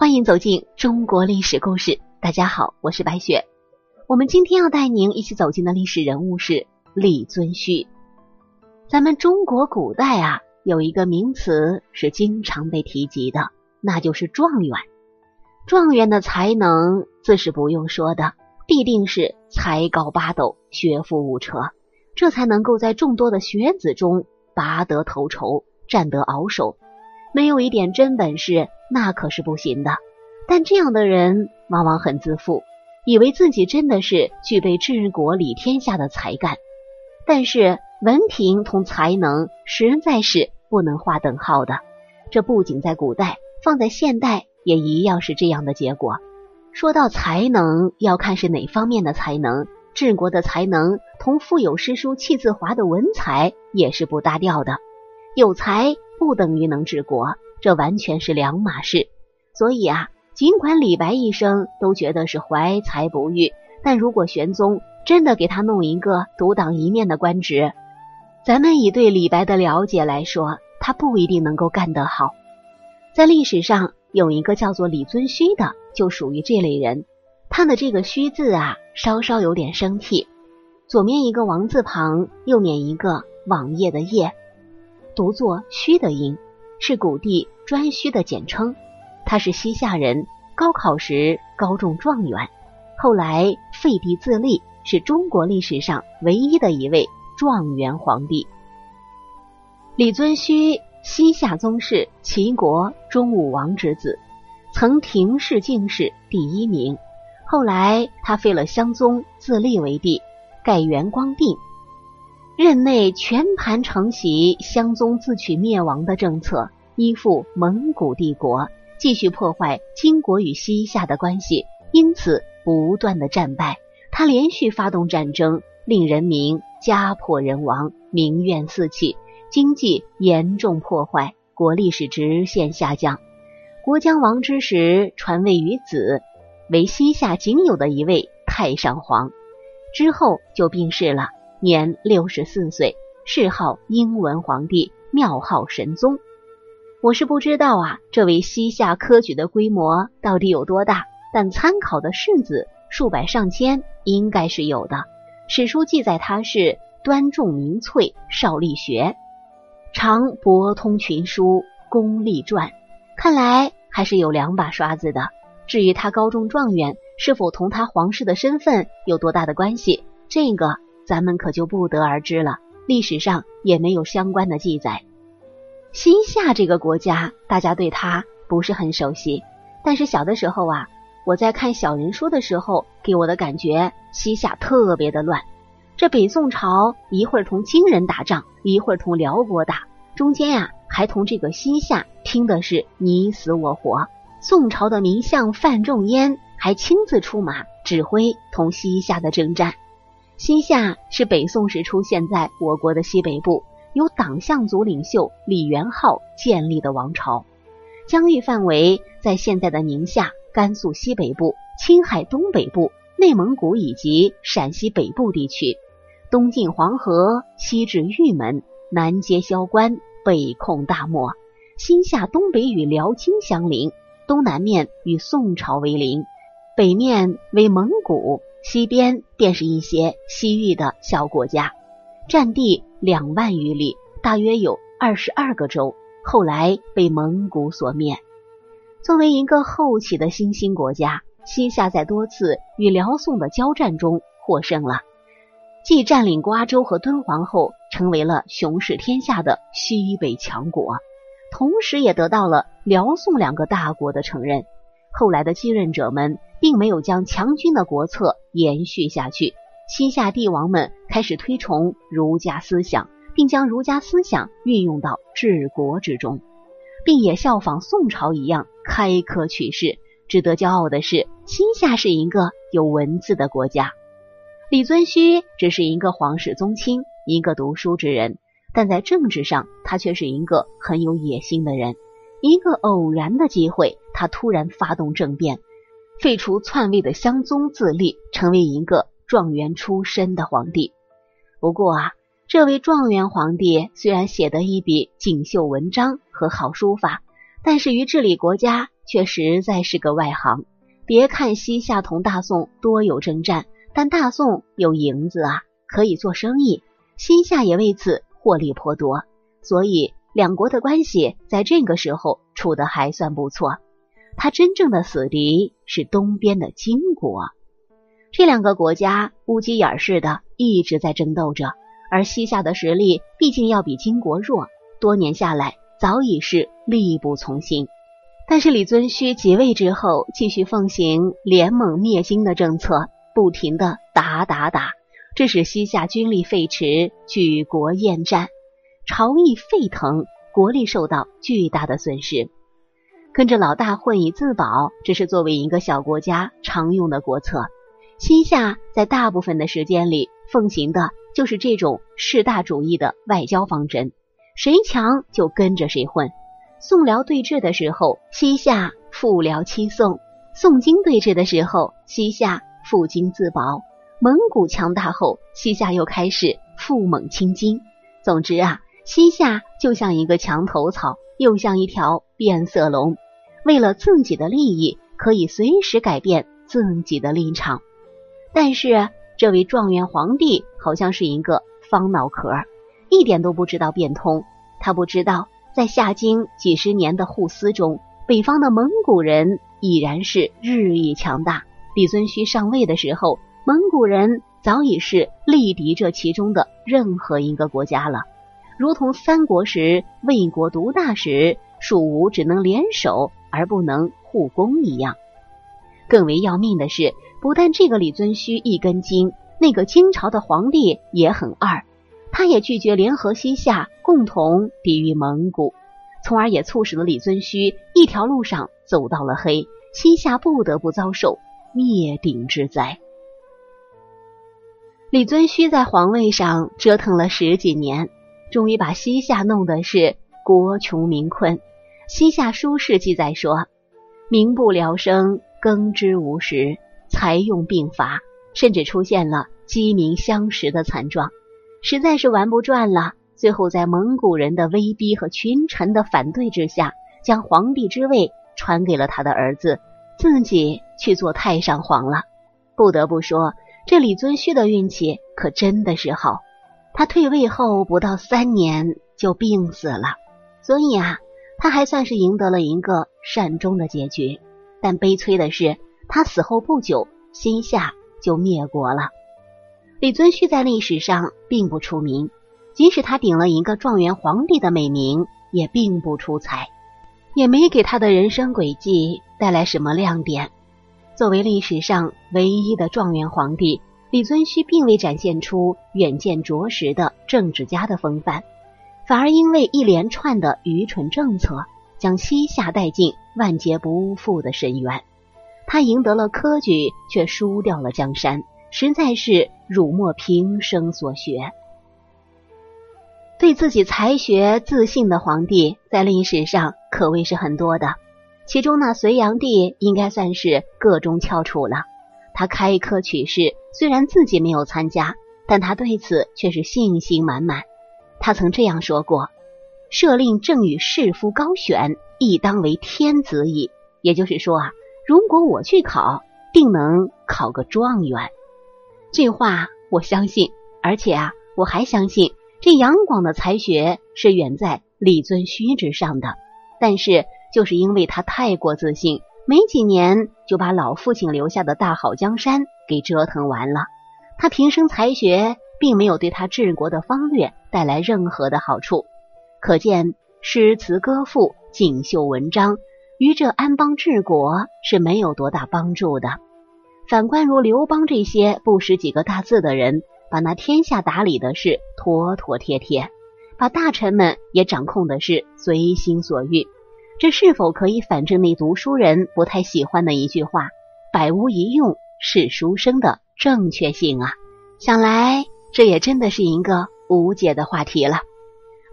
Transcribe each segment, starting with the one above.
欢迎走进中国历史故事。大家好，我是白雪。我们今天要带您一起走进的历史人物是李遵顼。咱们中国古代啊，有一个名词是经常被提及的，那就是状元。状元的才能自是不用说的，必定是才高八斗、学富五车，这才能够在众多的学子中拔得头筹、占得鳌首。没有一点真本事，那可是不行的。但这样的人往往很自负，以为自己真的是具备治国理天下的才干。但是文凭同才能实在是不能划等号的。这不仅在古代，放在现代也一样是这样的结果。说到才能，要看是哪方面的才能。治国的才能同腹有诗书气自华的文才也是不搭调的。有才。不等于能治国，这完全是两码事。所以啊，尽管李白一生都觉得是怀才不遇，但如果玄宗真的给他弄一个独当一面的官职，咱们以对李白的了解来说，他不一定能够干得好。在历史上有一个叫做李遵顼的，就属于这类人。他的这个“顼”字啊，稍稍有点生僻，左面一个王字旁，右面一个网页的“页”。读作虚的音，是古地颛顼的简称。他是西夏人，高考时高中状元，后来废帝自立，是中国历史上唯一的一位状元皇帝。李遵顼，西夏宗室齐国中武王之子，曾廷试进士第一名。后来他废了襄宗，自立为帝，改元光定。任内全盘承袭襄宗自取灭亡的政策，依附蒙古帝国，继续破坏金国与西夏的关系，因此不断的战败。他连续发动战争，令人民家破人亡，民怨四起，经济严重破坏，国力是直线下降。国将亡之时，传位于子，为西夏仅有的一位太上皇，之后就病逝了。年六十四岁，谥号英文皇帝，庙号神宗。我是不知道啊，这位西夏科举的规模到底有多大？但参考的士子数百上千，应该是有的。史书记载他是端重明粹，少力学，常博通群书，功立传。看来还是有两把刷子的。至于他高中状元是否同他皇室的身份有多大的关系，这个。咱们可就不得而知了，历史上也没有相关的记载。西夏这个国家，大家对它不是很熟悉。但是小的时候啊，我在看小人书的时候，给我的感觉，西夏特别的乱。这北宋朝一会儿同金人打仗，一会儿同辽国打，中间呀还同这个西夏拼的是你死我活。宋朝的名相范仲淹还亲自出马指挥同西夏的征战。西夏是北宋时出现在我国的西北部，由党项族领袖李元昊建立的王朝，疆域范围在现在的宁夏、甘肃西北部、青海东北部、内蒙古以及陕西北部地区，东进黄河，西至玉门，南接萧关，北控大漠。西夏东北与辽金相邻，东南面与宋朝为邻，北面为蒙古。西边便是一些西域的小国家，占地两万余里，大约有二十二个州。后来被蒙古所灭。作为一个后起的新兴国家，西夏在多次与辽宋的交战中获胜了，既占领瓜州和敦煌后，成为了雄视天下的西北强国，同时也得到了辽宋两个大国的承认。后来的继任者们并没有将强军的国策延续下去，西夏帝王们开始推崇儒家思想，并将儒家思想运用到治国之中，并也效仿宋朝一样开科取士。值得骄傲的是，西夏是一个有文字的国家。李遵顼只是一个皇室宗亲，一个读书之人，但在政治上，他却是一个很有野心的人。一个偶然的机会。他突然发动政变，废除篡位的襄宗，自立，成为一个状元出身的皇帝。不过啊，这位状元皇帝虽然写得一笔锦绣文章和好书法，但是于治理国家却实在是个外行。别看西夏同大宋多有征战，但大宋有银子啊，可以做生意，西夏也为此获利颇多，所以两国的关系在这个时候处得还算不错。他真正的死敌是东边的金国，这两个国家乌鸡眼似的一直在争斗着，而西夏的实力毕竟要比金国弱，多年下来早已是力不从心。但是李遵顼即位之后，继续奉行联盟灭金的政策，不停的打打打，致使西夏军力废弛，举国厌战，朝议沸腾，国力受到巨大的损失。跟着老大混以自保，这是作为一个小国家常用的国策。西夏在大部分的时间里奉行的就是这种势大主义的外交方针，谁强就跟着谁混。宋辽对峙的时候，西夏复辽欺宋；宋金对峙的时候，西夏负金自保。蒙古强大后，西夏又开始负蒙亲金。总之啊，西夏就像一个墙头草，又像一条变色龙，为了自己的利益，可以随时改变自己的立场。但是这位状元皇帝好像是一个方脑壳，一点都不知道变通。他不知道。在夏经几十年的互撕中，北方的蒙古人已然是日益强大。李遵顼上位的时候，蒙古人早已是力敌这其中的任何一个国家了，如同三国时魏国独大时，蜀吴只能联手而不能互攻一样。更为要命的是，不但这个李遵顼一根筋，那个金朝的皇帝也很二。他也拒绝联合西夏共同抵御蒙古，从而也促使了李遵顼一条路上走到了黑，西夏不得不遭受灭顶之灾。李遵顼在皇位上折腾了十几年，终于把西夏弄得是国穷民困。西夏书事记载说：“民不聊生，耕织无时，财用并乏，甚至出现了饥民相食的惨状。”实在是玩不转了，最后在蒙古人的威逼和群臣的反对之下，将皇帝之位传给了他的儿子，自己去做太上皇了。不得不说，这李遵顼的运气可真的是好。他退位后不到三年就病死了，所以啊，他还算是赢得了一个善终的结局。但悲催的是，他死后不久，西夏就灭国了。李遵顼在历史上并不出名，即使他顶了一个状元皇帝的美名，也并不出彩，也没给他的人生轨迹带来什么亮点。作为历史上唯一的状元皇帝，李遵顼并未展现出远见卓识的政治家的风范，反而因为一连串的愚蠢政策，将西夏带进万劫不复的深渊。他赢得了科举，却输掉了江山。实在是辱没平生所学。对自己才学自信的皇帝，在历史上可谓是很多的。其中那隋炀帝应该算是个中翘楚了。他开科取士，虽然自己没有参加，但他对此却是信心满满。他曾这样说过：“设令正与士夫高选，亦当为天子矣。”也就是说啊，如果我去考，定能考个状元。这话我相信，而且啊，我还相信这杨广的才学是远在李遵顼之上的。但是，就是因为他太过自信，没几年就把老父亲留下的大好江山给折腾完了。他平生才学并没有对他治国的方略带来任何的好处，可见诗词歌赋、锦绣文章于这安邦治国是没有多大帮助的。反观如刘邦这些不识几个大字的人，把那天下打理的是妥妥帖帖，把大臣们也掌控的是随心所欲，这是否可以反证那读书人不太喜欢的一句话“百无一用是书生”的正确性啊？想来这也真的是一个无解的话题了。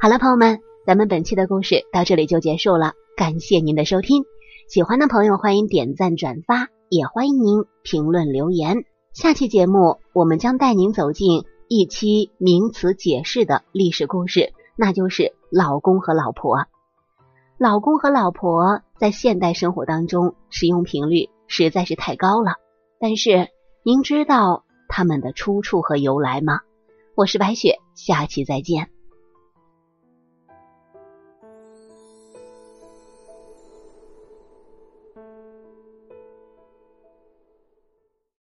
好了，朋友们，咱们本期的故事到这里就结束了，感谢您的收听，喜欢的朋友欢迎点赞转发。也欢迎您评论留言。下期节目，我们将带您走进一期名词解释的历史故事，那就是老公和老婆。老公和老婆在现代生活当中使用频率实在是太高了。但是您知道他们的出处和由来吗？我是白雪，下期再见。